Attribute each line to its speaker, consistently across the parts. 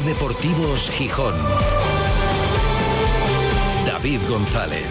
Speaker 1: Deportivos Gijón. David González.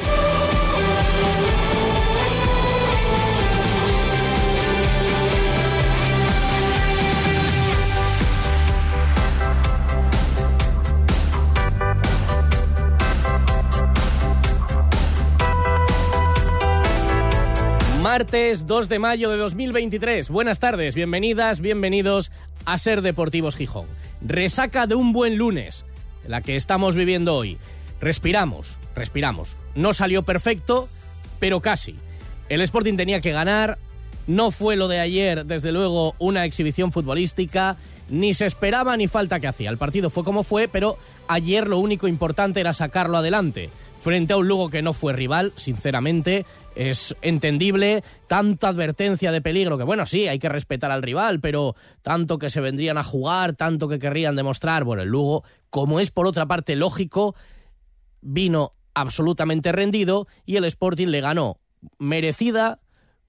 Speaker 2: Martes 2 de mayo de 2023. Buenas tardes, bienvenidas, bienvenidos a Ser Deportivos Gijón. Resaca de un buen lunes, la que estamos viviendo hoy. Respiramos, respiramos. No salió perfecto, pero casi. El Sporting tenía que ganar, no fue lo de ayer, desde luego, una exhibición futbolística, ni se esperaba ni falta que hacía. El partido fue como fue, pero ayer lo único importante era sacarlo adelante frente a un Lugo que no fue rival, sinceramente, es entendible, tanta advertencia de peligro, que bueno, sí, hay que respetar al rival, pero tanto que se vendrían a jugar, tanto que querrían demostrar, bueno, el Lugo, como es por otra parte lógico, vino absolutamente rendido y el Sporting le ganó merecida,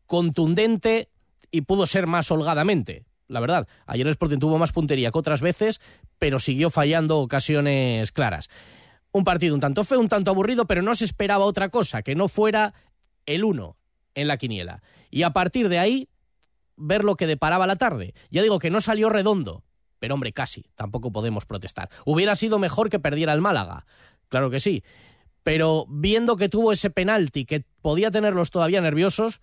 Speaker 2: contundente y pudo ser más holgadamente. La verdad, ayer el Sporting tuvo más puntería que otras veces, pero siguió fallando ocasiones claras un partido un tanto feo, un tanto aburrido, pero no se esperaba otra cosa, que no fuera el uno en la quiniela. Y a partir de ahí, ver lo que deparaba la tarde. Ya digo que no salió redondo, pero hombre, casi, tampoco podemos protestar. Hubiera sido mejor que perdiera el Málaga, claro que sí. Pero viendo que tuvo ese penalti, que podía tenerlos todavía nerviosos,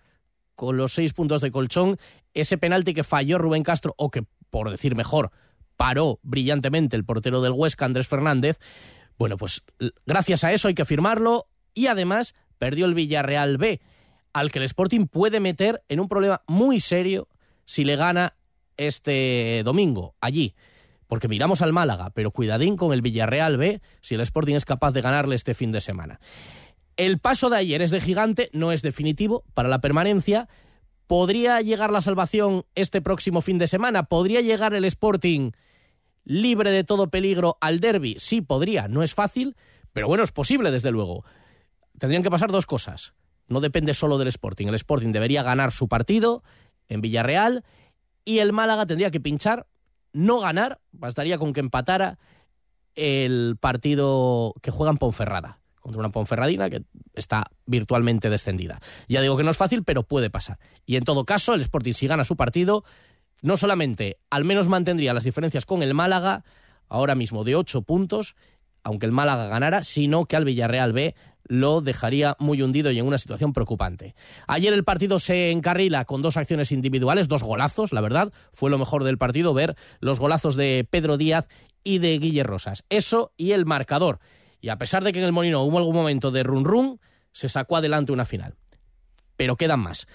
Speaker 2: con los seis puntos de colchón, ese penalti que falló Rubén Castro, o que, por decir mejor, paró brillantemente el portero del Huesca, Andrés Fernández, bueno, pues gracias a eso hay que firmarlo y además perdió el Villarreal B, al que el Sporting puede meter en un problema muy serio si le gana este domingo allí. Porque miramos al Málaga, pero cuidadín con el Villarreal B si el Sporting es capaz de ganarle este fin de semana. El paso de ayer es de gigante, no es definitivo para la permanencia. ¿Podría llegar la salvación este próximo fin de semana? ¿Podría llegar el Sporting libre de todo peligro al derby? Sí, podría, no es fácil, pero bueno, es posible, desde luego. Tendrían que pasar dos cosas. No depende solo del Sporting. El Sporting debería ganar su partido en Villarreal y el Málaga tendría que pinchar, no ganar, bastaría con que empatara el partido que juega en Ponferrada, contra una Ponferradina que está virtualmente descendida. Ya digo que no es fácil, pero puede pasar. Y en todo caso, el Sporting si gana su partido, no solamente al menos mantendría las diferencias con el Málaga, ahora mismo de ocho puntos, aunque el Málaga ganara, sino que al Villarreal B lo dejaría muy hundido y en una situación preocupante. Ayer el partido se encarrila con dos acciones individuales, dos golazos, la verdad, fue lo mejor del partido ver los golazos de Pedro Díaz y de Guille Rosas. Eso y el marcador. Y a pesar de que en el Molino hubo algún momento de run run, se sacó adelante una final. Pero quedan más.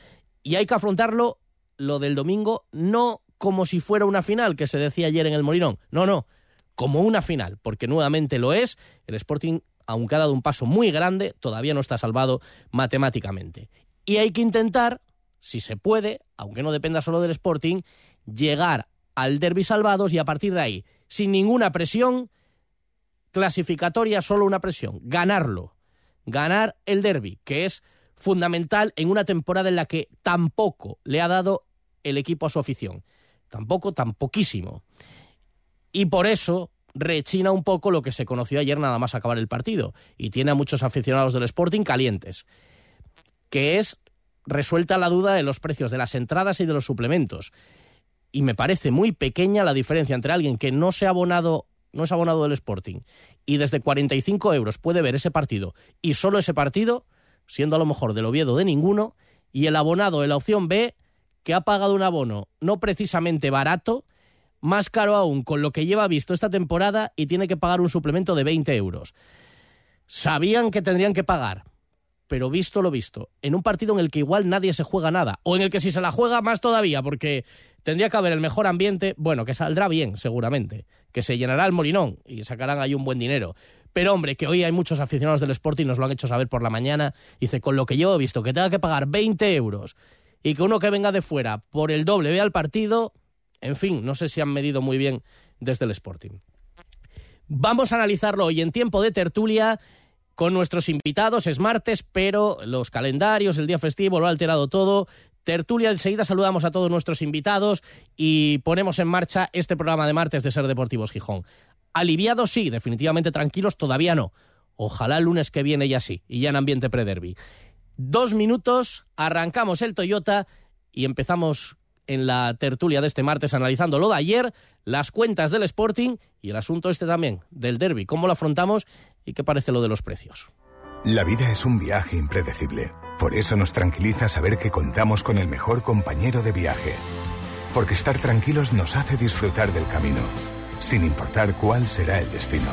Speaker 2: Y hay que afrontarlo lo del domingo no como si fuera una final, que se decía ayer en el Molinón. No, no, como una final, porque nuevamente lo es. El Sporting, aunque ha dado un paso muy grande, todavía no está salvado matemáticamente. Y hay que intentar, si se puede, aunque no dependa solo del Sporting, llegar al derby salvados y a partir de ahí, sin ninguna presión, clasificatoria, solo una presión, ganarlo. Ganar el derby, que es fundamental en una temporada en la que tampoco le ha dado el equipo a su afición. Tampoco, tan poquísimo. Y por eso rechina un poco lo que se conoció ayer nada más acabar el partido. Y tiene a muchos aficionados del Sporting calientes. Que es resuelta la duda de los precios de las entradas y de los suplementos. Y me parece muy pequeña la diferencia entre alguien que no se ha abonado, no es abonado del Sporting, y desde 45 euros puede ver ese partido, y solo ese partido, siendo a lo mejor del Oviedo de ninguno, y el abonado de la opción B, que ha pagado un abono no precisamente barato, más caro aún con lo que lleva visto esta temporada y tiene que pagar un suplemento de 20 euros. Sabían que tendrían que pagar, pero visto lo visto, en un partido en el que igual nadie se juega nada, o en el que si se la juega más todavía, porque tendría que haber el mejor ambiente, bueno, que saldrá bien, seguramente, que se llenará el molinón y sacarán ahí un buen dinero. Pero hombre, que hoy hay muchos aficionados del Sporting, nos lo han hecho saber por la mañana. Dice, con lo que yo he visto, que tenga que pagar 20 euros y que uno que venga de fuera por el doble vea el partido, en fin, no sé si han medido muy bien desde el Sporting. Vamos a analizarlo hoy en tiempo de tertulia con nuestros invitados. Es martes, pero los calendarios, el día festivo lo ha alterado todo. Tertulia, enseguida saludamos a todos nuestros invitados y ponemos en marcha este programa de martes de Ser Deportivos Gijón. Aliviados sí, definitivamente tranquilos todavía no. Ojalá el lunes que viene ya sí, y ya en ambiente pre-derby. Dos minutos, arrancamos el Toyota y empezamos en la tertulia de este martes analizando lo de ayer, las cuentas del Sporting y el asunto este también, del derby. ¿Cómo lo afrontamos y qué parece lo de los precios?
Speaker 3: La vida es un viaje impredecible. Por eso nos tranquiliza saber que contamos con el mejor compañero de viaje. Porque estar tranquilos nos hace disfrutar del camino, sin importar cuál será el destino.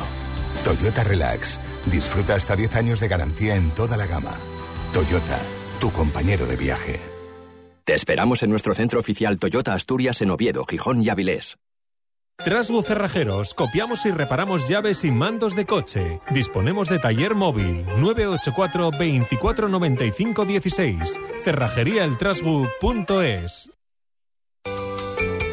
Speaker 3: Toyota Relax. Disfruta hasta 10 años de garantía en toda la gama. Toyota, tu compañero de viaje.
Speaker 4: Te esperamos en nuestro centro oficial Toyota Asturias en Oviedo, Gijón y Avilés.
Speaker 5: Trasbu Cerrajeros, copiamos y reparamos llaves y mandos de coche. Disponemos de taller móvil 984 2495 16. Cerrajeríaeltrasbu.es.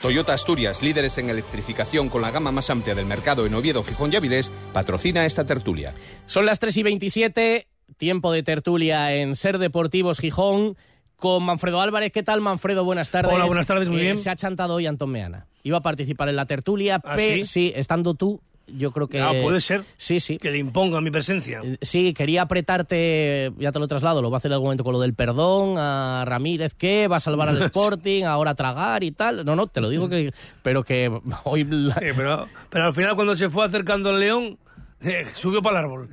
Speaker 6: Toyota Asturias, líderes en electrificación con la gama más amplia del mercado en Oviedo, Gijón y Avilés, patrocina esta tertulia.
Speaker 2: Son las 3 y 27, tiempo de tertulia en Ser Deportivos Gijón con Manfredo Álvarez. ¿Qué tal, Manfredo? Buenas tardes.
Speaker 7: Hola, buenas tardes, muy
Speaker 2: Eh,
Speaker 7: bien.
Speaker 2: Se ha chantado hoy Antón Meana. Iba a participar en la tertulia,
Speaker 7: ¿Ah,
Speaker 2: pero
Speaker 7: sí?
Speaker 2: estando tú, yo creo que...
Speaker 7: Ah, puede ser.
Speaker 2: Sí, sí.
Speaker 7: Que le imponga mi presencia.
Speaker 2: Eh, Sí, quería apretarte, ya te lo traslado, lo va a hacer en algún momento con lo del perdón a Ramírez, que va a salvar al Sporting, ahora a tragar y tal. No, no, te lo digo que... Pero que hoy...
Speaker 7: Sí, pero, pero al final cuando se fue acercando el león, eh, subió para el árbol.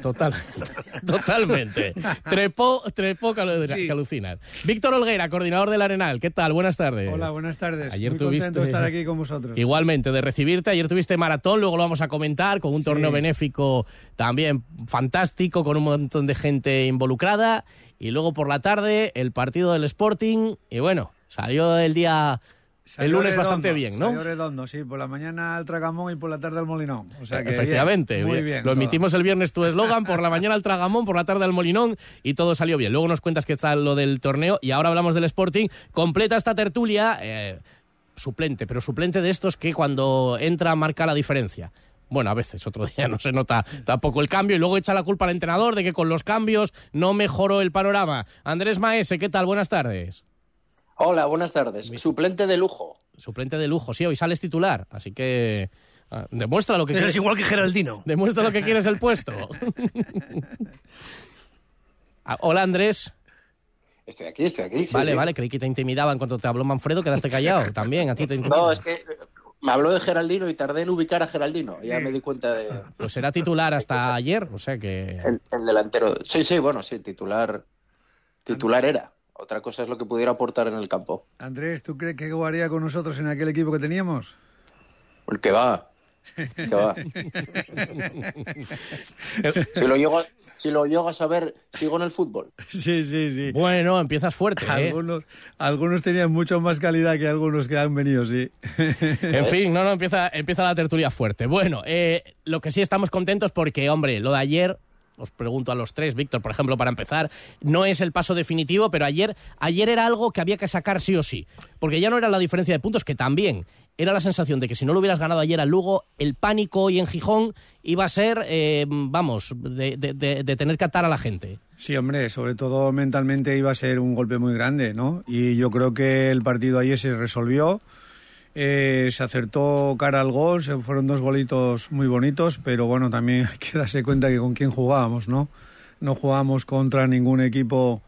Speaker 2: Total, totalmente. Trepó, trepó alu-
Speaker 7: Sí.
Speaker 2: que alucinar. Víctor Olguera, coordinador del Arenal. ¿Qué tal? Buenas tardes.
Speaker 8: Hola, buenas tardes.
Speaker 2: Ayer
Speaker 8: Muy
Speaker 2: tuviste-
Speaker 8: contento de estar aquí con vosotros.
Speaker 2: Igualmente, de recibirte. Ayer tuviste maratón, luego lo vamos a comentar, con un
Speaker 8: Sí.
Speaker 2: torneo benéfico también fantástico, con un montón de gente involucrada. Y luego por la tarde, el partido del Sporting. Y bueno, salió el día,
Speaker 8: Salió
Speaker 2: el lunes
Speaker 8: redondo,
Speaker 2: bastante bien, ¿no?
Speaker 8: Salió redondo, sí. Por la mañana al Tragamón y por la tarde al Molinón. O sea que
Speaker 2: Efectivamente,
Speaker 8: bien, muy
Speaker 2: bien.
Speaker 8: bien.
Speaker 2: lo emitimos el viernes tu eslogan, por la mañana al Tragamón, por la tarde al Molinón y todo salió bien. Luego nos cuentas que está lo del torneo y ahora hablamos del Sporting. Completa esta tertulia, eh, suplente, pero suplente de estos que cuando entra marca la diferencia. Bueno, a veces, otro día no se nota tampoco el cambio y luego echa la culpa al entrenador de que con los cambios no mejoró el panorama. Andrés Maese, ¿qué tal? Buenas tardes.
Speaker 9: Hola, buenas tardes. Suplente de lujo.
Speaker 2: Suplente de lujo, sí, hoy sales titular, así que ah, demuestra lo que
Speaker 7: Eres
Speaker 2: quieres.
Speaker 7: igual que Geraldino.
Speaker 2: Demuestra lo que quieres el puesto. Ah, Hola Andrés.
Speaker 9: Estoy aquí, estoy aquí. sí,
Speaker 2: vale,
Speaker 9: sí.
Speaker 2: vale, creí que te intimidaba en cuanto te habló Manfredo, quedaste callado. También, a ti te intimida.
Speaker 9: No, es que me habló de Geraldino y tardé en ubicar a Geraldino. Ya me di cuenta de
Speaker 2: Pues era titular hasta ayer, o sea que...
Speaker 9: el, el delantero. Sí, sí, bueno, sí, titular. Titular era. Otra cosa es lo que pudiera aportar en el campo.
Speaker 8: Andrés, ¿tú crees que jugaría con nosotros en aquel equipo que teníamos?
Speaker 9: Porque va. Que va. Si lo llego, si lo llego a saber, sigo en el fútbol.
Speaker 8: Sí, sí, sí.
Speaker 2: Bueno, empiezas fuerte, ¿eh?
Speaker 8: Algunos, algunos tenían mucho más calidad que algunos que han venido, sí.
Speaker 2: En fin, no, no, empieza, empieza la tertulia fuerte. Bueno, eh, lo que sí estamos contentos porque, hombre, lo de ayer, os pregunto a los tres, Víctor, por ejemplo, para empezar, no es el paso definitivo, pero ayer, ayer era algo que había que sacar sí o sí. Porque ya no era la diferencia de puntos, que también era la sensación de que si no lo hubieras ganado ayer al Lugo, el pánico hoy en Gijón iba a ser, eh, vamos, de, de- de- de tener que atar a la gente.
Speaker 8: Sí, hombre, sobre todo mentalmente iba a ser un golpe muy grande, ¿no? Y yo creo que el partido ayer se resolvió, eh, se acertó cara al gol, se fueron dos golitos muy bonitos, pero bueno, también hay que darse cuenta que con quién jugábamos, ¿no? No jugábamos contra ningún equipo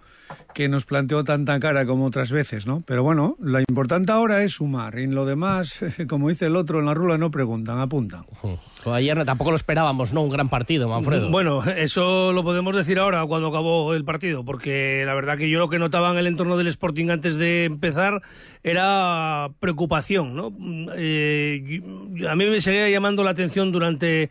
Speaker 8: que nos planteó tanta cara como otras veces, ¿no? Pero bueno, lo importante ahora es sumar. Y en lo demás, como dice el otro, en la rula no preguntan, apuntan.
Speaker 2: Ayer tampoco lo esperábamos, ¿no? Un gran partido, Manfredo.
Speaker 7: Bueno, eso lo podemos decir ahora cuando acabó el partido, porque la verdad que yo lo que notaba en el entorno del Sporting antes de empezar era preocupación, ¿no? Eh, a mí me seguía llamando la atención durante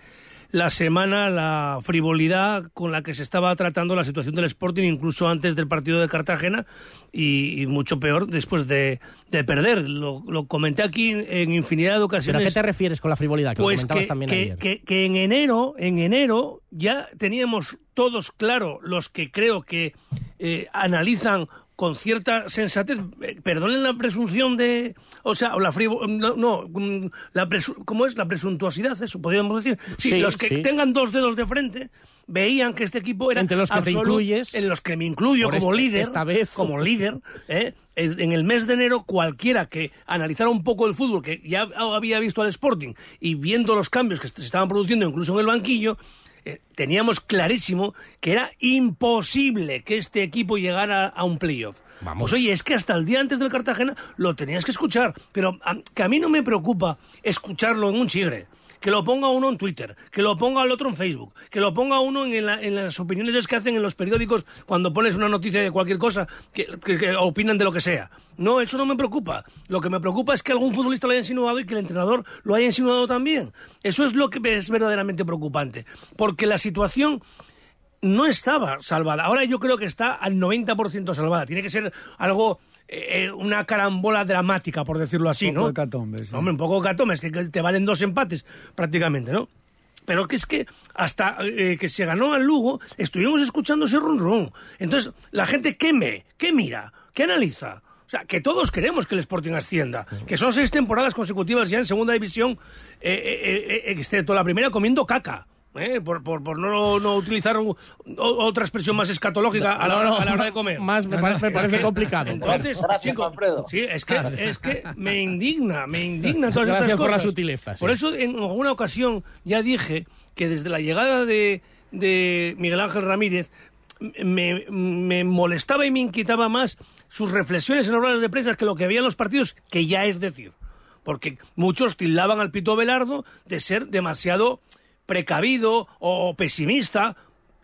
Speaker 7: la semana la frivolidad con la que se estaba tratando la situación del Sporting, incluso antes del partido de Cartagena, y, mucho peor después de, perder. Lo, comenté aquí en infinidad de ocasiones.
Speaker 2: ¿Pero a qué te refieres con la frivolidad? Que
Speaker 7: pues
Speaker 2: que,
Speaker 7: también que, que, en enero, en enero ya teníamos todos claro los que creo que eh, analizan con cierta sensatez, eh, perdonen la presunción de, o sea, la no, no mm, la ¿cómo es? La presuntuosidad, eso podríamos decir. Sí, los que tengan dos dedos de frente veían que este equipo era
Speaker 2: entre los que te incluyes
Speaker 7: en los que me incluyo como
Speaker 2: este-
Speaker 7: líder
Speaker 2: esta vez
Speaker 7: como líder ¿eh? en el mes de enero cualquiera que analizara un poco el fútbol que ya había visto al Sporting y viendo los cambios que se estaban produciendo incluso en el banquillo eh, teníamos clarísimo que era imposible que este equipo llegara a un playoff.
Speaker 2: Vamos.
Speaker 7: Pues oye, es que hasta el día antes del Cartagena lo tenías que escuchar, pero que a mí no me preocupa escucharlo en un chigre que lo ponga uno en Twitter, que lo ponga el otro en Facebook, que lo ponga uno en, las opiniones que hacen en los periódicos cuando pones una noticia de cualquier cosa, que, opinan de lo que sea. No, eso no me preocupa. Lo que me preocupa es que algún futbolista lo haya insinuado y que el entrenador lo haya insinuado también. Eso es lo que es verdaderamente preocupante. Porque la situación no estaba salvada. Ahora yo creo que está al 90% salvada. Tiene que ser algo eh, una carambola dramática, por decirlo así,
Speaker 8: un
Speaker 7: poco
Speaker 8: De catombe,
Speaker 7: Hombre, un poco de catombe, es que te valen dos empates prácticamente, ¿no? Pero que es que hasta eh, que se ganó al Lugo, estuvimos escuchando ese run run. Entonces, la gente, ¿qué me? ¿Qué mira? ¿Qué analiza? O sea, que todos queremos que el Sporting ascienda, que son seis temporadas consecutivas ya en segunda división, eh, eh, excepto la primera comiendo caca. ¿Eh? por, por, por no, no, utilizar otra expresión más escatológica a, la, hora de comer.
Speaker 2: Más me parece, me parece complicado.
Speaker 7: Entonces, sí, es que, es que me indigna, me indigna todas estas cosas.
Speaker 2: por las sutilezas.
Speaker 7: Por eso, en alguna ocasión ya dije que desde la llegada de, de Miguel Ángel Ramírez me, me, molestaba y me inquietaba más sus reflexiones en ruedas de prensa que lo que había en los partidos, que ya es decir. Porque muchos tildaban al Pito Velardo de ser demasiado precavido o pesimista,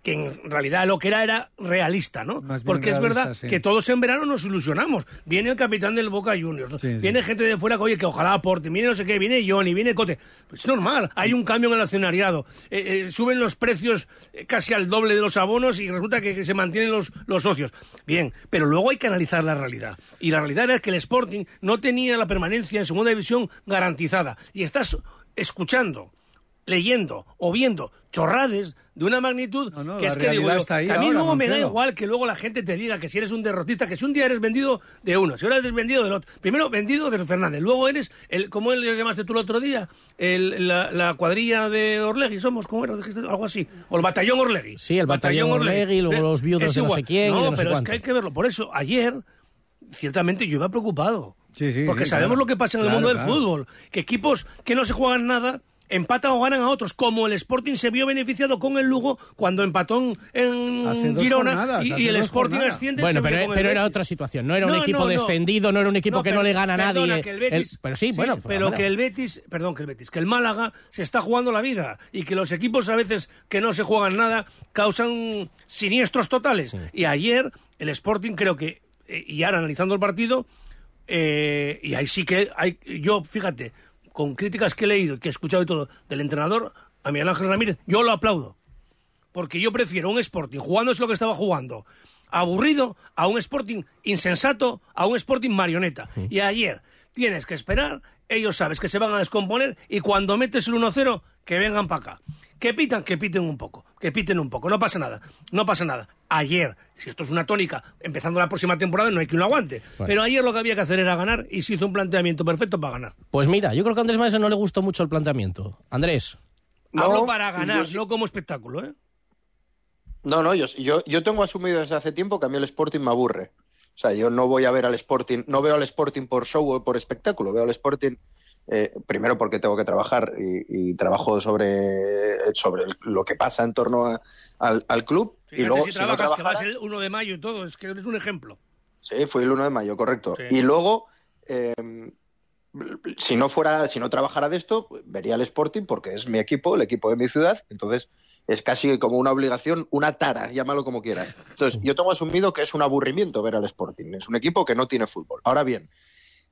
Speaker 7: que en realidad lo que era era realista, ¿no? Porque es verdad que todos en verano nos ilusionamos. Viene el capitán del Boca Juniors, viene gente de fuera que, oye, que ojalá aporte, viene no sé qué, viene Johnny, viene Cote. Pues es normal, hay un cambio en el accionariado. Eh, eh, suben los precios eh, casi al doble de los abonos y resulta que, se mantienen los, los socios. Bien, pero luego hay que analizar la realidad. Y la realidad era que el Sporting no tenía la permanencia en segunda división garantizada. Y estás escuchando leyendo o viendo chorrades de una magnitud que es que digo a mí luego me da igual que luego la gente te diga que si eres un derrotista, que si un día eres vendido de uno, si ahora eres vendido del otro. Primero vendido de Fernández, luego eres, el ¿cómo le llamaste tú el otro día? El, la, cuadrilla de Orlegui, somos, ¿cómo era? Algo así. O el batallón Orlegui.
Speaker 2: Sí, el batallón, Orlegui, luego los viudos de no sé quién.
Speaker 7: No, pero es que hay que verlo. Por eso, ayer, ciertamente yo iba preocupado. porque sabemos lo que pasa en el mundo del fútbol. Que equipos que no se juegan nada empatan o ganan a otros, como el Sporting se vio beneficiado con el Lugo cuando empató en Girona y, el Sporting asciende.
Speaker 2: Bueno, pero, era otra situación, no era un equipo descendido, no era un equipo que no le gana a nadie. pero sí, bueno,
Speaker 7: pero que el Betis, perdón, que el Betis, que el Málaga se está jugando la vida y que los equipos a veces que no se juegan nada causan siniestros totales. Y ayer el Sporting creo que eh, y ahora analizando el partido eh, y ahí sí que hay yo fíjate con críticas que he leído y que he escuchado y todo del entrenador, a Miguel Ángel Ramírez, yo lo aplaudo. Porque yo prefiero un Sporting jugando es lo que estaba jugando, aburrido, a un Sporting insensato, a un Sporting marioneta. Y ayer tienes que esperar, ellos sabes que se van a descomponer y cuando metes el 1-0, que vengan para acá. Que pitan, que piten un poco, que piten un poco, no pasa nada, no pasa nada. Ayer, si esto es una tónica, empezando la próxima temporada no hay que uno aguante, pero ayer lo que había que hacer era ganar y se hizo un planteamiento perfecto para ganar.
Speaker 2: Pues mira, yo creo que a Andrés Maese no le gustó mucho el planteamiento. Andrés.
Speaker 7: Hablo para ganar, no como espectáculo, ¿eh?
Speaker 9: No, no, yo, yo, yo tengo asumido desde hace tiempo que a mí el Sporting me aburre. O sea, yo no voy a ver al Sporting, no veo al Sporting por show o por espectáculo, veo al Sporting eh, primero porque tengo que trabajar y, trabajo sobre, sobre lo que pasa en torno al, club
Speaker 7: Fíjate
Speaker 9: y luego,
Speaker 7: si
Speaker 9: si no
Speaker 7: trabajas, que vas el 1 de mayo y todo, es que eres un ejemplo.
Speaker 9: Sí, fue el 1 de mayo, correcto.
Speaker 7: Sí.
Speaker 9: Y luego, eh, si no fuera, si no trabajara de esto, vería el Sporting porque es mi equipo, el equipo de mi ciudad. Entonces, es casi como una obligación, una tara, llámalo como quieras. Entonces, yo tengo asumido que es un aburrimiento ver al Sporting. Es un equipo que no tiene fútbol. Ahora bien,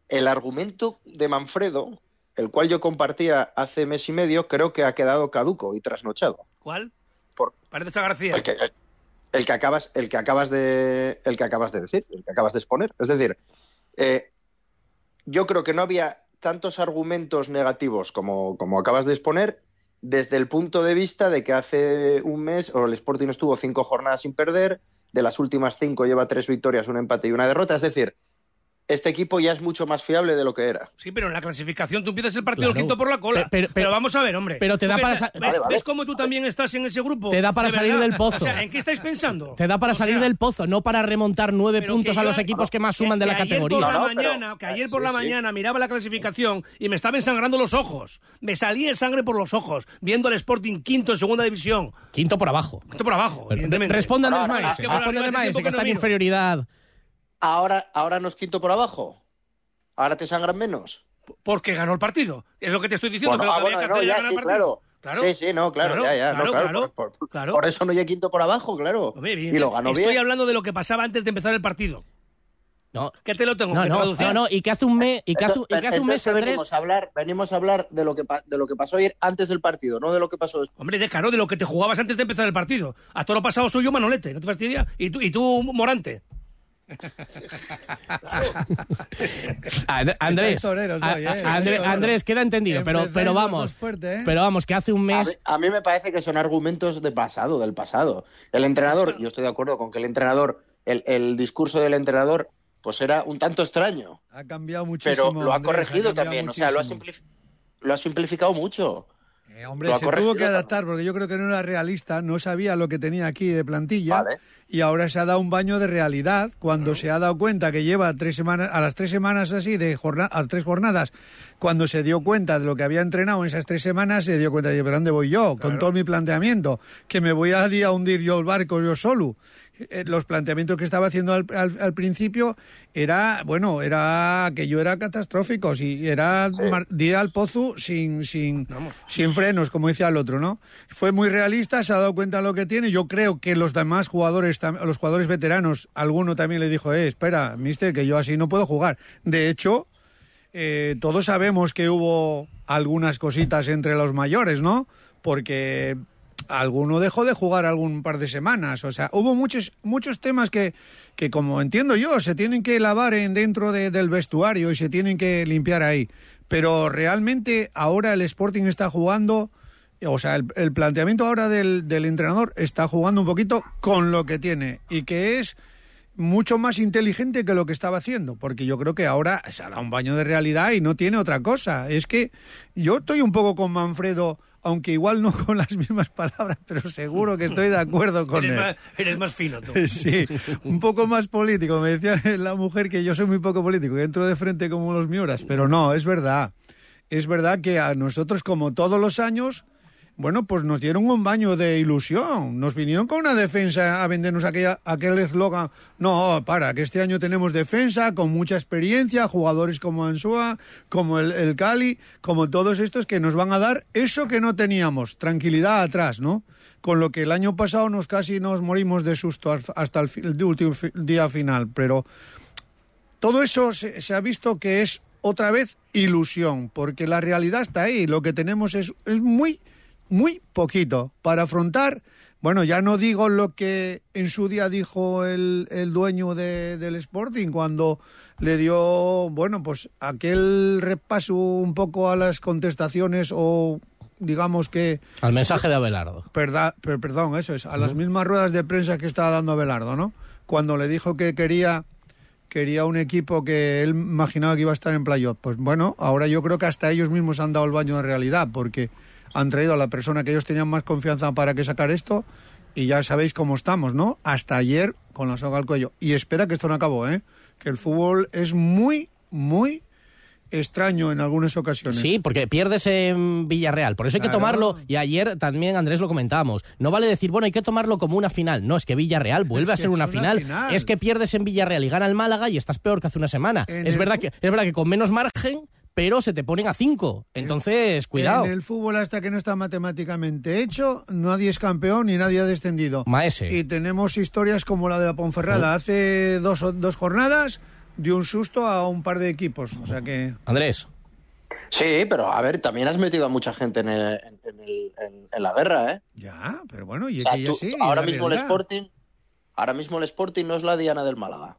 Speaker 9: el argumento de Manfredo, el cual yo compartía hace mes y medio, creo que ha quedado caduco y trasnochado.
Speaker 7: ¿Cuál?
Speaker 9: Por-
Speaker 7: Parece Cha García.
Speaker 9: El que, el que acabas, el que acabas de, el que acabas de decir, el que acabas de exponer. Es decir, eh, yo creo que no había tantos argumentos negativos como, como acabas de exponer desde el punto de vista de que hace un mes el Sporting estuvo cinco jornadas sin perder, de las últimas cinco lleva tres victorias, un empate y una derrota. Es decir, este equipo ya es mucho más fiable de lo que era.
Speaker 7: Sí, pero en la clasificación tú empiezas el partido
Speaker 2: Claro.
Speaker 7: quinto por la cola.
Speaker 2: Pe- pero-
Speaker 7: Pero,
Speaker 2: pero-
Speaker 7: vamos a ver, hombre.
Speaker 2: pero te
Speaker 7: ¿Tú
Speaker 2: da para
Speaker 7: ¿Ves,
Speaker 9: Vale, vale.
Speaker 7: ves cómo tú también estás en ese grupo?
Speaker 2: Te da para
Speaker 7: De
Speaker 2: salir
Speaker 7: verdad.
Speaker 2: del pozo.
Speaker 7: O sea, ¿en qué estáis pensando?
Speaker 2: Te da para
Speaker 7: O
Speaker 2: salir
Speaker 7: sea,
Speaker 2: del pozo, no para remontar nueve puntos a los equipos que más suman de
Speaker 7: que
Speaker 2: la
Speaker 7: ayer
Speaker 2: categoría.
Speaker 7: Por la
Speaker 9: No, no, pero-
Speaker 7: mañana, que ayer
Speaker 9: eh,
Speaker 7: por la
Speaker 9: sí, sí.
Speaker 7: mañana miraba la clasificación y me estaba ensangrando los ojos. Me salía sangre por los ojos viendo al Sporting quinto en segunda división.
Speaker 2: Quinto por abajo.
Speaker 7: Quinto por abajo, evidentemente.
Speaker 2: Responde Andrés
Speaker 9: No, no, no,
Speaker 2: Maese,
Speaker 9: es que por
Speaker 2: responde Andrés
Speaker 7: tiempo
Speaker 2: que está
Speaker 7: no
Speaker 2: en inferioridad.
Speaker 9: Ahora, ahora nos quinto por abajo. Ahora te sangran menos.
Speaker 7: Porque ganó el partido. Es lo que te estoy diciendo.
Speaker 9: Bueno,
Speaker 7: que
Speaker 9: ah,
Speaker 7: que
Speaker 9: bueno,
Speaker 7: que
Speaker 9: no, ya sí,
Speaker 7: el partido.
Speaker 9: claro. Sí, sí, no, claro, ya, ya, no,
Speaker 7: claro,
Speaker 9: claro,
Speaker 7: claro,
Speaker 9: por, por-
Speaker 7: claro.
Speaker 9: por eso no hay quinto por abajo, claro.
Speaker 7: Hombre, bien,
Speaker 9: y lo ganó
Speaker 7: Estoy
Speaker 9: bien.
Speaker 7: hablando de lo que pasaba antes de empezar el partido.
Speaker 2: No,
Speaker 7: ¿Qué te lo tengo
Speaker 2: no,
Speaker 7: que
Speaker 2: no,
Speaker 7: traducir?
Speaker 2: no, no, y que hace un mes, y que hace, y que hace un mes,
Speaker 9: Entonces
Speaker 2: Andrés,
Speaker 9: venimos a hablar, venimos a hablar de lo que de lo que pasó ayer antes del partido, no de lo que pasó después.
Speaker 7: Hombre, de claro, de lo que te jugabas antes de empezar el partido. A todo lo pasado soy yo Manolete, ¿no te fastidia? Y tú, y tú Morante.
Speaker 2: And- Andrés,
Speaker 8: ¿eh? Bueno.
Speaker 2: Andrés, queda entendido, pero, pero vamos,
Speaker 8: fuerte, ¿eh?
Speaker 2: pero vamos, que hace un
Speaker 9: A mí,
Speaker 2: mes,
Speaker 9: a mí me parece que son argumentos de pasado, del pasado. El entrenador, yo estoy de acuerdo con que el entrenador, el, el discurso del entrenador, pues era un tanto extraño,
Speaker 8: Ha cambiado muchísimo.
Speaker 9: pero lo ha
Speaker 8: Andrés,
Speaker 9: corregido también, o sea, ha, lo ha simplificado mucho.
Speaker 8: Eh, hombre, se tuvo que adaptar porque yo creo que no era realista, no sabía lo que tenía aquí de plantilla
Speaker 9: Vale.
Speaker 8: y ahora se ha dado un baño de realidad cuando se ha dado cuenta que lleva tres semanas, a las tres semanas así, de jornada, a las tres jornadas, cuando se dio cuenta de lo que había entrenado en esas tres semanas, se dio cuenta de, ¿pero dónde voy yo? Con todo mi planteamiento, que me voy a hundir yo el barco yo solo. Eh, Los planteamientos que estaba haciendo al, al- al principio era, bueno, era que yo era catastróficos y era día al pozo sin, sin, sin frenos, como decía el otro, ¿no? Fue muy realista, se ha dado cuenta de lo que tiene. Yo creo que los demás jugadores, los jugadores veteranos, alguno también le dijo, eh, espera, mister, que yo así no puedo jugar. De hecho, eh, todos sabemos que hubo algunas cositas entre los mayores, ¿no? Porque alguno dejó de jugar algún par de semanas. O sea, hubo muchos, muchos temas que, que, como entiendo yo, se tienen que lavar en, dentro de- del vestuario y se tienen que limpiar ahí. Pero realmente ahora el Sporting está jugando, o sea, el, el planteamiento ahora del, del entrenador está jugando un poquito con lo que tiene y que es mucho más inteligente que lo que estaba haciendo, porque yo creo que ahora se ha dado un baño de realidad y no tiene otra cosa. Es que yo estoy un poco con Manfredo, aunque igual no con las mismas palabras, pero seguro que estoy de acuerdo con
Speaker 7: Eres
Speaker 8: él.
Speaker 7: más, eres más fino tú.
Speaker 8: Sí, un poco más político. Me decía la mujer que yo soy muy poco político, que entro de frente como los miuras, pero no, es verdad. Es verdad que a nosotros, como todos los años, bueno, pues nos dieron un baño de ilusión. Nos vinieron con una defensa a vendernos aquella, aquel eslogan. No, para, que este año tenemos defensa con mucha experiencia, jugadores como Ansua, como el, el Cali, como todos estos que nos van a dar eso que no teníamos, tranquilidad atrás, ¿no? Con lo que el año pasado nos casi nos morimos de susto hasta el, último día final. Pero todo eso se, se ha visto que es otra vez ilusión, porque la realidad está ahí. Lo que tenemos es, es muy, muy poquito para afrontar. Bueno, ya no digo lo que en su día dijo el, el dueño de- del Sporting cuando le dio, bueno, pues aquel repaso un poco a las contestaciones o digamos que
Speaker 2: al mensaje de Abelardo.
Speaker 8: Perda- per- perdón, eso es, a las mismas ruedas de prensa que estaba dando Abelardo, ¿no? Cuando le dijo que quería quería un equipo que él imaginaba que iba a estar en playoff. Pues bueno, ahora yo creo que hasta ellos mismos han dado el baño de realidad, porque han traído a la persona que ellos tenían más confianza para que sacar esto, y ya sabéis cómo estamos, ¿no? Hasta ayer con la soga al cuello. Y espera que esto no acabó, ¿eh? Que el fútbol es muy, muy extraño en algunas ocasiones.
Speaker 2: Sí, porque pierdes en Villarreal. Por eso hay que tomarlo. Y ayer también, Andrés, lo comentábamos. No vale decir, bueno, hay que tomarlo como una final. No, es que Villarreal vuelve
Speaker 8: Es
Speaker 2: a ser una final.
Speaker 8: final.
Speaker 2: Es que pierdes en Villarreal y gana el Málaga y estás peor que hace una semana.
Speaker 8: En
Speaker 2: Es verdad, que, es verdad que con menos margen, pero se te ponen a cinco. Entonces, cuidado.
Speaker 8: En el fútbol, hasta que no está matemáticamente hecho, nadie es campeón y nadie ha descendido.
Speaker 2: Maese.
Speaker 8: Y tenemos historias como la de la Ponferrada. Hace dos, dos jornadas dio un susto a un par de equipos. O sea que.
Speaker 2: Andrés.
Speaker 9: Sí, pero a ver, también has metido a mucha gente en, el- en el- en- en la guerra, ¿eh?
Speaker 8: Ya, pero bueno, y
Speaker 9: O sea,
Speaker 8: que ya
Speaker 9: tú-
Speaker 8: sí.
Speaker 9: ahora mismo el. Sporting, ahora mismo el Sporting no es la Diana del Málaga.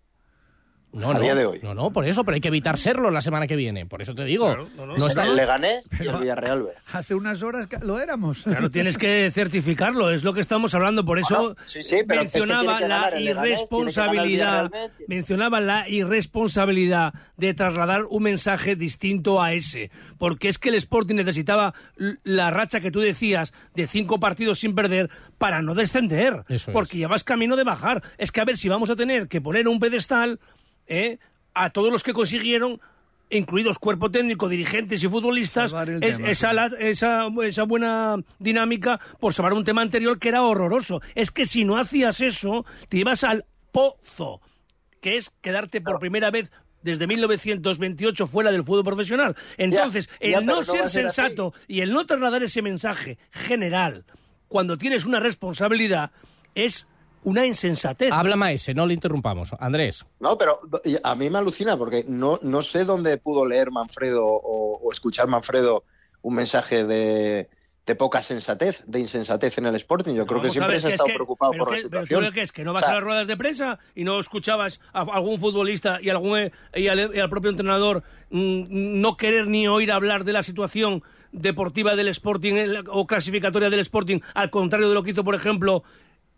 Speaker 2: No,
Speaker 9: a
Speaker 2: no,
Speaker 9: día de hoy.
Speaker 2: No, no, por eso, pero hay que evitar serlo la semana que viene. Por eso te digo. no,
Speaker 9: Es
Speaker 2: está-
Speaker 9: el Leganés y el Villarreal B.
Speaker 8: Hace unas horas que lo éramos.
Speaker 7: Claro, tienes que certificarlo, es lo que estamos hablando. Por eso
Speaker 9: Bueno, sí, sí, pero es que
Speaker 7: mencionaba
Speaker 9: que
Speaker 7: la
Speaker 9: Leganés,
Speaker 7: irresponsabilidad, mencionaba la irresponsabilidad de trasladar un mensaje distinto a ese, porque es que el Sporting necesitaba la racha que tú decías de cinco partidos sin perder para no descender,
Speaker 2: Eso es.
Speaker 7: porque ya vas camino de bajar. Es que a ver si vamos a tener que poner un pedestal ¿eh? a todos los que consiguieron incluidos cuerpo técnico, dirigentes y futbolistas, es-
Speaker 8: tema,
Speaker 7: esa,
Speaker 8: sí.
Speaker 7: la- esa, esa buena dinámica por salvar un tema anterior que era horroroso. Es que si no hacías eso, te ibas al pozo, que es quedarte por primera vez desde 1928 fuera del fútbol profesional. Entonces,
Speaker 9: ya,
Speaker 7: el no, ser
Speaker 9: así.
Speaker 7: sensato y el no trasladar ese mensaje general cuando tienes una responsabilidad es una insensatez.
Speaker 2: Habla Maese, no le interrumpamos. Andrés.
Speaker 9: No, pero a mí me alucina porque no, no sé dónde pudo leer Manfredo o, o escuchar Manfredo un mensaje de, de poca sensatez, de insensatez en el Sporting. Yo creo que siempre
Speaker 7: ver,
Speaker 9: se ha estado
Speaker 7: que-
Speaker 9: preocupado
Speaker 7: pero
Speaker 9: por
Speaker 7: que-
Speaker 9: la
Speaker 7: pero
Speaker 9: situación.
Speaker 7: lo que es que no vas
Speaker 9: O sea,
Speaker 7: a las ruedas de prensa y no escuchabas a algún futbolista y, algún, y, al, y al propio entrenador mm, no querer ni oír hablar de la situación deportiva del Sporting o clasificatoria del Sporting, al contrario de lo que hizo, por ejemplo,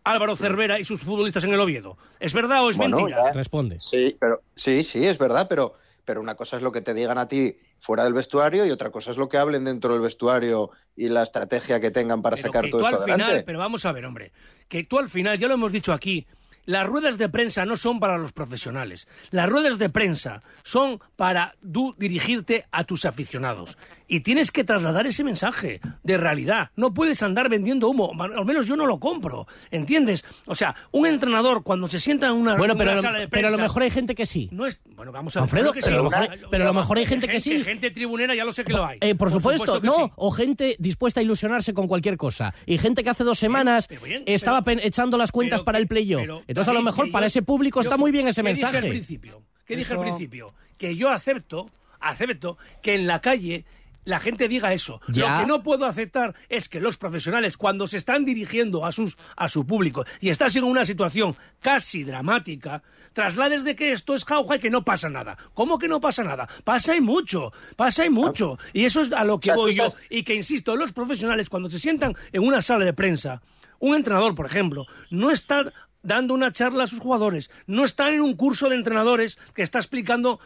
Speaker 7: Álvaro Cervera y sus futbolistas en el Oviedo. ¿Es verdad o es
Speaker 9: Bueno,
Speaker 7: mentira?
Speaker 9: ya.
Speaker 2: Responde.
Speaker 9: Sí, pero sí, sí, es verdad, pero, pero una cosa es lo que te digan a ti fuera del vestuario y otra cosa es lo que hablen dentro del vestuario y la estrategia que tengan para
Speaker 7: Pero
Speaker 9: sacar
Speaker 7: que
Speaker 9: todo
Speaker 7: tú
Speaker 9: esto
Speaker 7: al final,
Speaker 9: adelante.
Speaker 7: pero vamos a ver, hombre, que tú al final, ya lo hemos dicho aquí, las ruedas de prensa no son para los profesionales. Las ruedas de prensa son para tú dirigirte a tus aficionados. Y tienes que trasladar ese mensaje de realidad. No puedes andar vendiendo humo. Al menos yo no lo compro. ¿Entiendes? O sea, un entrenador cuando se sienta en una,
Speaker 2: Bueno,
Speaker 7: una
Speaker 2: pero,
Speaker 7: sala de
Speaker 2: pero a lo mejor hay gente que sí.
Speaker 7: No es... Bueno, vamos a ver.
Speaker 2: Alfredo, pero, a lo
Speaker 7: sí.
Speaker 2: mejor, pero a lo mejor hay gente que sí.
Speaker 7: Gente tribunera ya lo sé que lo hay.
Speaker 2: Eh, por, supuesto, no.
Speaker 7: sí.
Speaker 2: O gente dispuesta a ilusionarse con cualquier cosa. Y gente que hace dos semanas
Speaker 7: bien,
Speaker 2: estaba
Speaker 7: pero-
Speaker 2: echando las cuentas
Speaker 7: pero
Speaker 2: para el playoff. Entonces, a lo mejor para
Speaker 7: yo-
Speaker 2: ese público
Speaker 7: yo-
Speaker 2: está muy bien ese
Speaker 7: ¿qué Dije al
Speaker 2: mensaje.
Speaker 7: principio? ¿Qué dije al principio? Que yo acepto, acepto que en la calle la gente diga eso.
Speaker 2: Ya.
Speaker 7: Lo que no puedo aceptar es que los profesionales, cuando se están dirigiendo a, sus, a su público y estás en una situación casi dramática, traslades de que esto es jauja y que no pasa nada. ¿Cómo que no pasa nada? Pasa y mucho, pasa y mucho. Y eso es a lo que voy yo. Y que, insisto, los profesionales, cuando se sientan en una sala de prensa, un entrenador, por ejemplo, no está dando una charla a sus jugadores, no está en un curso de entrenadores que está explicando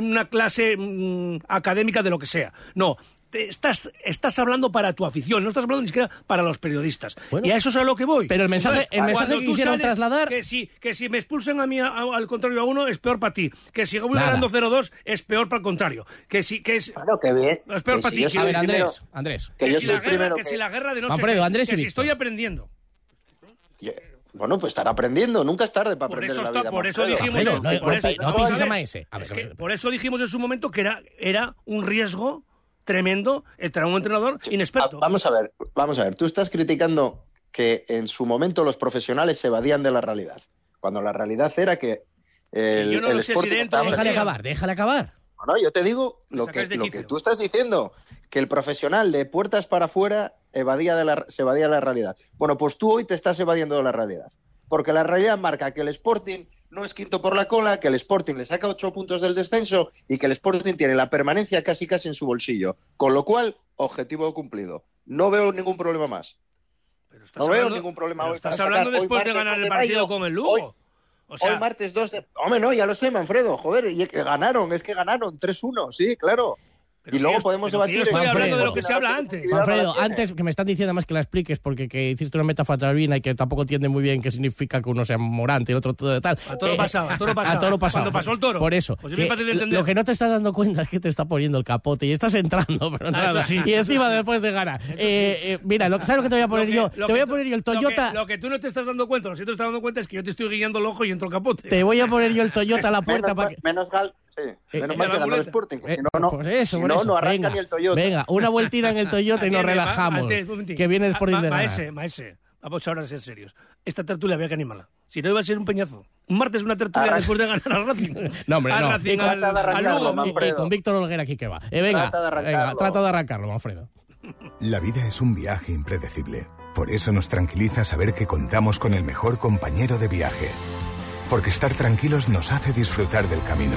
Speaker 7: una clase mm, académica de lo que sea. No. te Estás, estás hablando para tu afición, no estás hablando ni siquiera para los periodistas.
Speaker 2: Bueno,
Speaker 7: y a eso es a lo que voy.
Speaker 2: pero el mensaje- el mensaje que quisieron trasladar-
Speaker 7: Que si, que si me expulsan a mí, a- al contrario a uno, es peor para ti. Que si voy
Speaker 2: Nada.
Speaker 7: ganando 0-2, es peor para el contrario. Que si, que es,
Speaker 9: Bueno, qué bien.
Speaker 7: es peor
Speaker 9: Que
Speaker 7: para ti. que-
Speaker 2: A ver, Andrés, Andrés.
Speaker 9: que
Speaker 7: que,
Speaker 9: yo
Speaker 7: si
Speaker 9: soy
Speaker 7: la guerra, que,
Speaker 9: que-
Speaker 7: si la guerra de no
Speaker 2: Manfredo,
Speaker 7: sé
Speaker 2: Andrés
Speaker 7: que si estoy aprendiendo.
Speaker 9: Yo- Bueno, pues estar aprendiendo. Nunca es tarde para
Speaker 7: Por
Speaker 9: aprender
Speaker 7: eso,
Speaker 9: la vida,
Speaker 7: por eso dijimos... Por eso-
Speaker 2: pi- no
Speaker 7: vamos
Speaker 2: pises a
Speaker 7: ver,
Speaker 2: Maese. A ver,
Speaker 7: es
Speaker 2: a
Speaker 7: que
Speaker 2: ver.
Speaker 7: por eso dijimos en su momento que era, era un riesgo tremendo el traer un entrenador inexperto.
Speaker 9: Vamos a ver, vamos a ver. Tú estás criticando que en su momento los profesionales se evadían de la realidad, cuando la realidad era que el,
Speaker 7: yo no
Speaker 9: el
Speaker 7: lo sé si dentro
Speaker 9: estaba
Speaker 2: Déjale acabar, déjale acabar.
Speaker 9: No, yo te digo lo, que, lo que tú estás diciendo, que el profesional de puertas para afuera evadía de la, se evadía de la realidad. Bueno, pues tú hoy te estás evadiendo de la realidad, porque la realidad marca que el Sporting no es quinto por la cola, que el Sporting le saca ocho puntos del descenso y que el Sporting tiene la permanencia casi casi en su bolsillo. Con lo cual, objetivo cumplido. No veo ningún problema más.
Speaker 7: Pero estás
Speaker 9: no veo
Speaker 7: hablando-
Speaker 9: ningún problema
Speaker 7: pero Estás hablando
Speaker 9: hoy
Speaker 7: después de ganar
Speaker 9: 2
Speaker 7: el partido
Speaker 9: mayo,
Speaker 7: con el Lugo.
Speaker 9: hoy-
Speaker 7: o sea,
Speaker 9: Hoy martes 2 de... Hombre, no, ya lo sé, Manfredo, joder, y que ganaron, es que ganaron 3-1, sí, claro. Y luego podemos
Speaker 7: pero
Speaker 9: debatir.
Speaker 7: yo estoy
Speaker 9: en-
Speaker 7: hablando de lo que se habla antes.
Speaker 2: Manfredo, antes que me estás diciendo además que la expliques porque que hiciste una metáfora y que tampoco entiende muy bien qué significa que uno sea morante y el otro todo tal.
Speaker 7: A toro
Speaker 2: Eh,
Speaker 7: pasado, a toro pasado.
Speaker 2: A toro pasado.
Speaker 7: Cuando pasó el toro.
Speaker 2: Por eso.
Speaker 7: Pues
Speaker 2: que. Lo que no te estás dando cuenta es que te está poniendo el capote y estás entrando, pero
Speaker 7: Ah,
Speaker 2: nada.
Speaker 7: eso sí.
Speaker 2: Y encima después de gana. Eh, eh, mira, lo, ¿sabes lo que te voy a poner
Speaker 7: que-
Speaker 2: yo? Te voy a
Speaker 7: tú-
Speaker 2: poner yo el
Speaker 7: lo que-
Speaker 2: Toyota.
Speaker 7: Lo que, tú no te estás dando cuenta, lo que sí te estás dando cuenta es que yo te estoy guiando el ojo y entro el capote.
Speaker 2: Te voy a poner yo el Toyota a la puerta
Speaker 9: Menos,
Speaker 2: para
Speaker 9: mal-
Speaker 2: que.
Speaker 9: menos gal, sí,
Speaker 2: Eh,
Speaker 9: menos
Speaker 2: eh,
Speaker 9: mal que ganó el. Sporting, que
Speaker 2: Eh,
Speaker 9: si no, no,
Speaker 2: Pues eso,
Speaker 9: si no,
Speaker 2: eso.
Speaker 9: no arranca
Speaker 2: venga,
Speaker 9: ni el Toyota.
Speaker 2: Venga, una vueltita en el Toyota y nos relajamos. Que viene el Sporting
Speaker 7: Ma-
Speaker 2: de ganar.
Speaker 7: Maese, maese, vamos ahora a ser serios. Esta tertulia había que animarla. Si no iba a ser un peñazo. Un martes una tertulia
Speaker 9: Arran-
Speaker 7: después de ganar al Racing.
Speaker 2: No, hombre, no.
Speaker 7: Racing, al,
Speaker 9: trata de
Speaker 7: al
Speaker 9: arrancarlo,
Speaker 7: Lugo.
Speaker 2: Y- y con Víctor Olguera aquí que va. Eh, venga,
Speaker 9: Trata de arrancarlo.
Speaker 2: venga, trata de arrancarlo, Manfredo.
Speaker 3: La vida es un viaje impredecible. Por eso nos tranquiliza saber que contamos con el mejor compañero de viaje. Porque estar tranquilos nos hace disfrutar del camino,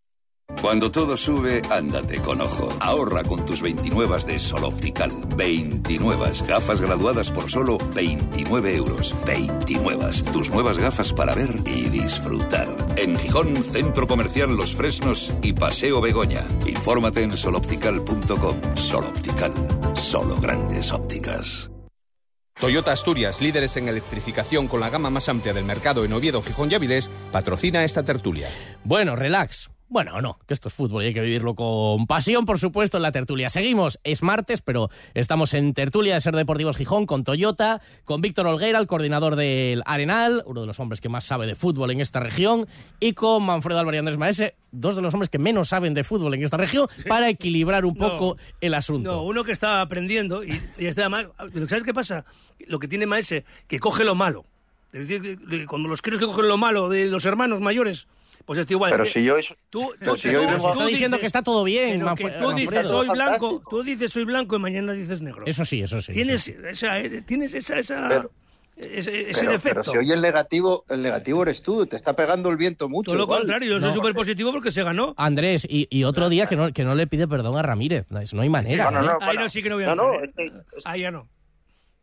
Speaker 10: Cuando todo sube, ándate con ojo. Ahorra con tus 29 de Sol Optical. 29 gafas graduadas por solo 29 euros. 29. Tus nuevas gafas para ver y disfrutar. En Gijón, Centro Comercial Los Fresnos y Paseo Begoña. Infórmate en soloptical.com. Sol Optical. Solo grandes ópticas.
Speaker 6: Toyota Asturias, líderes en electrificación con la gama más amplia del mercado en Oviedo, Gijón y Avilés, patrocina esta tertulia.
Speaker 2: Bueno, relax. Bueno, no, que esto es fútbol y hay que vivirlo con pasión, por supuesto, en la tertulia. Seguimos, es martes, pero estamos en tertulia de Ser Deportivos Gijón con Toyota, con Víctor Olguera, el coordinador del Arenal, uno de los hombres que más sabe de fútbol en esta región, y con Manfredo Álvarez y Andrés Maese, dos de los hombres que menos saben de fútbol en esta región, para equilibrar un poco el asunto.
Speaker 7: No, uno que está aprendiendo y, y está además. ¿Sabes qué pasa? Lo que tiene Maese, que coge lo malo. Es decir, cuando los críos que cogen lo malo de los hermanos mayores, pues esto igual.
Speaker 9: Pero
Speaker 7: es que
Speaker 9: si yo es-
Speaker 7: tú, tú-
Speaker 9: si
Speaker 7: tú-
Speaker 9: yo
Speaker 7: tú
Speaker 9: vengo-
Speaker 2: Está diciendo que está todo bien,
Speaker 7: que tú dices soy blanco, tú dices soy blanco y mañana dices negro.
Speaker 2: Eso sí, eso sí.
Speaker 7: Tienes
Speaker 2: eso sí.
Speaker 7: esa, eh, tienes esa, esa
Speaker 9: Pero-
Speaker 7: ese, ese
Speaker 9: Pero,
Speaker 7: defecto.
Speaker 9: pero si hoy el negativo, el negativo eres tú, te está pegando el viento mucho.
Speaker 7: Todo lo
Speaker 9: igual.
Speaker 7: contrario, yo soy
Speaker 2: No.
Speaker 7: súper positivo porque se ganó.
Speaker 2: Andrés, y, y otro día que no, que no le pide perdón a Ramírez. No, hay manera.
Speaker 9: No, no, no,
Speaker 2: ¿eh?
Speaker 7: Ahí
Speaker 9: bueno.
Speaker 7: no, sí que no voy a
Speaker 9: No, no,
Speaker 7: ¿eh?
Speaker 9: es que- es-
Speaker 7: Ahí ya no.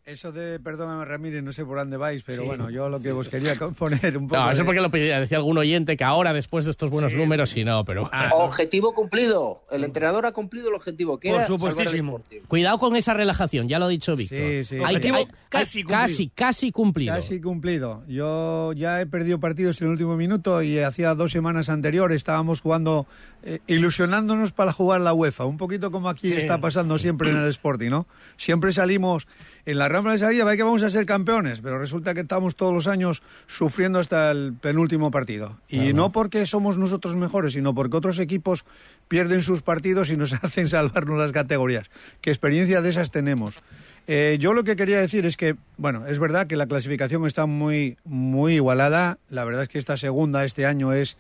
Speaker 8: Eso de, perdóname Ramírez, no sé por dónde vais, pero
Speaker 7: Sí.
Speaker 8: bueno, yo lo que os quería poner un poco...
Speaker 2: No, eso
Speaker 8: de-
Speaker 2: porque lo pedía, decía algún oyente que ahora, después de estos buenos
Speaker 7: Sí.
Speaker 2: números, sí, no, pero...
Speaker 7: Ah,
Speaker 9: Objetivo cumplido. El entrenador ha cumplido el objetivo. Que
Speaker 7: Por supuestísimo.
Speaker 2: Cuidado con esa relajación, ya lo ha dicho Víctor.
Speaker 8: Sí, sí.
Speaker 2: Hay que-
Speaker 7: Objetivo
Speaker 2: hay-
Speaker 7: casi
Speaker 2: hay-
Speaker 7: cumplido.
Speaker 2: casi, casi cumplido.
Speaker 8: Casi cumplido. Yo ya he perdido partidos en el último minuto y hacía dos semanas anteriores estábamos jugando, eh, ilusionándonos para jugar la UEFA. Un poquito como aquí
Speaker 7: Sí.
Speaker 8: está pasando siempre en el Sporting, ¿no? Siempre salimos en la de salida, ve que vamos a ser campeones, pero resulta que estamos todos los años sufriendo hasta el penúltimo partido. Y no porque somos nosotros mejores, sino porque otros equipos pierden sus partidos y nos hacen salvarnos las categorías. ¿Qué experiencia de esas tenemos? Eh, yo lo que quería decir es que, bueno, es verdad que la clasificación está muy, muy igualada. La verdad es que esta segunda este año es,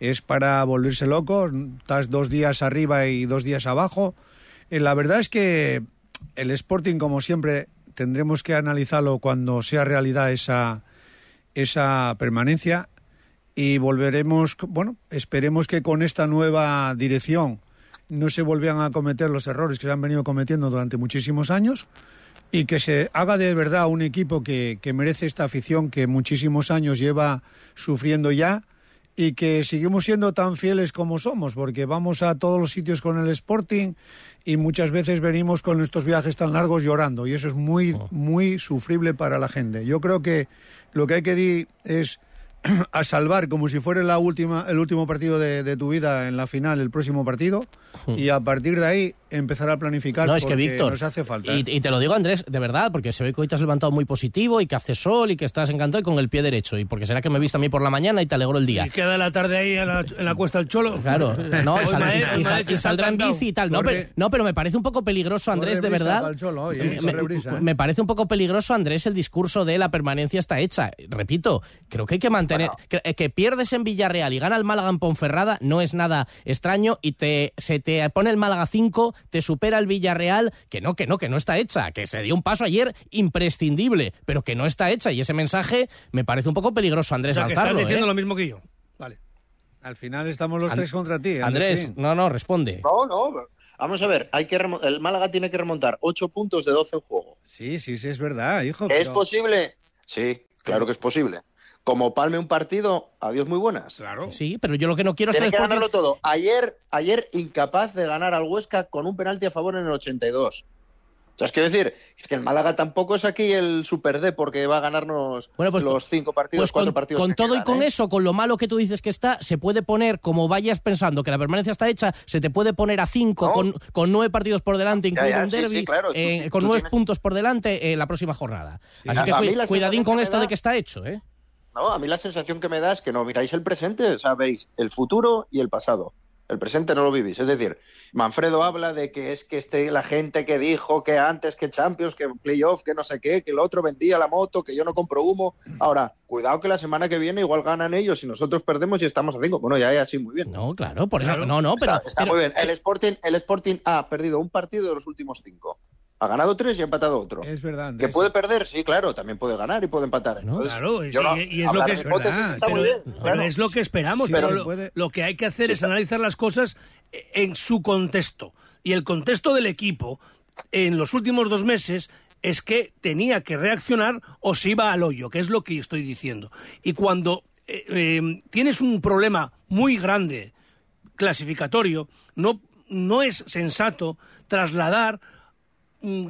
Speaker 8: es para volverse loco. Estás dos días arriba y dos días abajo. Eh, la verdad es que el Sporting, como siempre, tendremos que analizarlo cuando sea realidad esa, esa permanencia y volveremos, bueno, esperemos que con esta nueva dirección no se volvían a cometer los errores que se han venido cometiendo durante muchísimos años y que se haga de verdad un equipo que, que merece esta afición que muchísimos años lleva sufriendo ya y que seguimos siendo tan fieles como somos, porque vamos a todos los sitios con el Sporting y muchas veces venimos con estos viajes tan largos llorando y eso es muy, muy sufrible para la gente. Yo creo que lo que hay que ir es a salvar como si fuera la última, el último partido de, de tu vida en la final, el próximo partido, y a partir de ahí empezar a planificar.
Speaker 2: No, es que Víctor,
Speaker 8: Nos hace falta.
Speaker 2: y, y te lo digo Andrés, de verdad, porque se ve que hoy te has levantado muy positivo y que hace sol y que estás encantado y con el pie derecho. Y porque será que me viste a mí por la mañana y te alegró el día.
Speaker 7: Y queda la tarde ahí en la, en la cuesta del Cholo.
Speaker 2: Claro, no, y, sal- y- sal- y saldrá en bici y tal. No pero, no, pero me parece un poco peligroso, Andrés, de verdad.
Speaker 8: Cholo hoy, ¿eh?
Speaker 2: me,
Speaker 8: brisa, ¿eh?
Speaker 2: me parece un poco peligroso, Andrés, el discurso de la permanencia está hecha. Repito, creo que hay que mantener. Que, eh, que pierdes en Villarreal y gana el Málaga en Ponferrada no es nada extraño y te, se te pone el Málaga 5, te supera el Villarreal, que no, que no, que no está hecha, que se dio un paso ayer imprescindible, pero que no está hecha. Y ese mensaje me parece un poco peligroso,
Speaker 7: O
Speaker 2: Andrés
Speaker 7: que
Speaker 2: lanzarlo,
Speaker 7: estás diciendo
Speaker 2: ¿eh?
Speaker 7: lo mismo que yo. Vale.
Speaker 8: Al final estamos los
Speaker 2: And-
Speaker 8: tres contra ti.
Speaker 2: Andrés,
Speaker 8: sí.
Speaker 2: no, no, responde.
Speaker 9: No, no. Vamos a ver, hay que el Málaga tiene que remontar 8 puntos de 12 en juego.
Speaker 8: Sí, sí, sí, es verdad, hijo.
Speaker 9: ¿Es
Speaker 8: pero-
Speaker 9: posible? Sí, claro que es posible. Como palme un partido, adiós muy buenas.
Speaker 7: Claro.
Speaker 2: Sí, pero yo lo que no quiero es que
Speaker 9: ganarlo todo. Ayer, ayer incapaz de ganar al Huesca con un penalti a favor en el 82. O sea, es que decir, es que el Málaga tampoco es aquí el Super D porque va a ganarnos
Speaker 2: Bueno, pues
Speaker 9: los cinco partidos,
Speaker 2: Pues
Speaker 9: cuatro
Speaker 2: con,
Speaker 9: partidos.
Speaker 2: con
Speaker 9: que
Speaker 2: todo y con
Speaker 9: ¿eh?
Speaker 2: eso, con lo malo que tú dices que está, se puede poner, como vayas pensando que la permanencia está hecha, se te puede poner a cinco
Speaker 9: No.
Speaker 2: con, con nueve partidos por delante, incluido
Speaker 9: ya,
Speaker 2: un
Speaker 9: sí,
Speaker 2: derby,
Speaker 9: sí, claro, tú
Speaker 2: eh, con nueve
Speaker 9: tienes-
Speaker 2: puntos por delante en la próxima jornada. Así que cuidadín con esto
Speaker 9: da-
Speaker 2: de que está hecho, ¿eh?
Speaker 9: No, a mí la sensación que me da es que no miráis el presente, o sea, veis el futuro y el pasado. El presente no lo vivís. Es decir, Manfredo habla de que es que este, la gente que dijo que antes que Champions, que playoff, que no sé qué, que el otro vendía la moto, que yo no compro humo. Ahora, cuidado que la semana que viene igual ganan ellos y nosotros perdemos y estamos a cinco. Bueno, ya es así muy bien.
Speaker 2: No, claro, por eso, no, no, pero...
Speaker 9: Está, está
Speaker 2: pero-
Speaker 9: muy bien. El Sporting, el Sporting ha perdido un partido de los últimos cinco. Ha ganado tres y ha empatado otro.
Speaker 8: Es verdad,
Speaker 9: ¿Que puede perder? Sí, claro, también puede ganar y puede empatar. Entonces,
Speaker 7: Claro, y,
Speaker 9: no-
Speaker 7: es lo que
Speaker 9: hipótesis
Speaker 8: verdad,
Speaker 9: está muy
Speaker 7: pero,
Speaker 9: bien,
Speaker 7: pero
Speaker 9: claro.
Speaker 7: es lo que esperamos,
Speaker 8: Sí,
Speaker 7: pero lo, que hay que hacer
Speaker 9: Sí,
Speaker 7: es analizar las cosas en su contexto. Y el contexto del equipo en los últimos dos meses es que tenía que reaccionar o se iba al hoyo, que es lo que estoy diciendo. Y cuando eh, eh, tienes un problema muy grande clasificatorio, no, no es sensato trasladar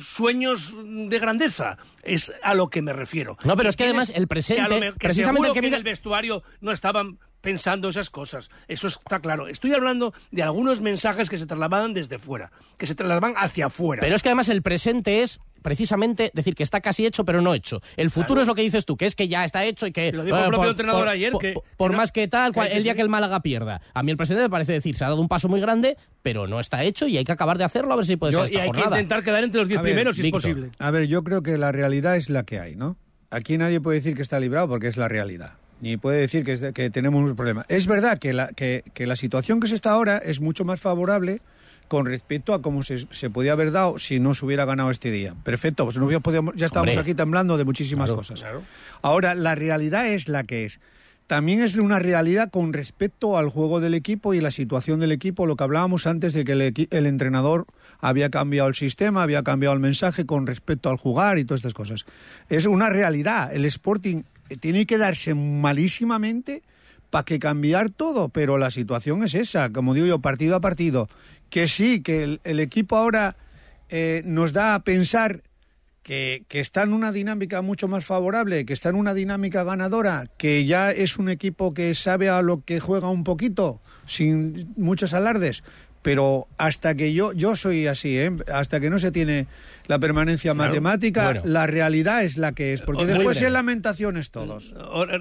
Speaker 7: sueños de grandeza. Es a lo que me refiero.
Speaker 2: No, pero es que además el presente,
Speaker 7: que a lo me- que
Speaker 2: precisamente
Speaker 7: seguro
Speaker 2: el que
Speaker 7: que en el vestuario no estaban pensando esas cosas. Eso está claro. Estoy hablando de algunos mensajes que se trasladaban desde fuera, que se trasladaban hacia afuera.
Speaker 2: Pero es que además el presente es precisamente decir que está casi hecho pero no hecho. El futuro es lo que dices tú, que es que ya está hecho y que...
Speaker 7: Lo dijo el propio entrenador ayer,
Speaker 2: por-
Speaker 7: que-
Speaker 2: por- por
Speaker 7: que no-
Speaker 2: más que tal,
Speaker 7: que
Speaker 2: el día que el Málaga pierda. A mí el presente me parece decir, se ha dado un paso muy grande, pero no está hecho y hay que acabar de hacerlo a ver si puede
Speaker 7: Yo-
Speaker 2: ser esta
Speaker 7: y hay que intentar quedar entre los diez
Speaker 8: A ver,
Speaker 7: primeros si es posible.
Speaker 8: A ver, yo creo que la realidad es la que hay, ¿no? Aquí nadie puede decir que está librado porque es la realidad. Ni puede decir que, tenemos un problema. Es verdad que la, que, que la situación que se está ahora es mucho más favorable con respecto a cómo se, se podía haber dado si no se hubiera ganado este día. Perfecto, pues no ya estábamos
Speaker 2: Hombre.
Speaker 8: aquí temblando de muchísimas
Speaker 2: Claro,
Speaker 8: cosas. Ahora, la realidad es la que es. También es una realidad con respecto al juego del equipo y la situación del equipo, lo que hablábamos antes de que el, el entrenador había cambiado el sistema, había cambiado el mensaje con respecto al jugar y todas estas cosas. Es una realidad. El Sporting tiene que darse malísimamente para que cambiar todo, pero la situación es esa, como digo yo, partido a partido. Que sí, que el, equipo ahora eh, nos da a pensar que, que está en una dinámica mucho más favorable, que está en una dinámica ganadora, que ya es un equipo que sabe a lo que juega un poquito, sin muchos alardes. Pero hasta que yo, yo soy así, ¿eh? hasta que no se tiene la permanencia
Speaker 7: Claro.
Speaker 8: matemática,
Speaker 2: Bueno.
Speaker 8: la realidad es la que es, porque después es lamentaciones todos.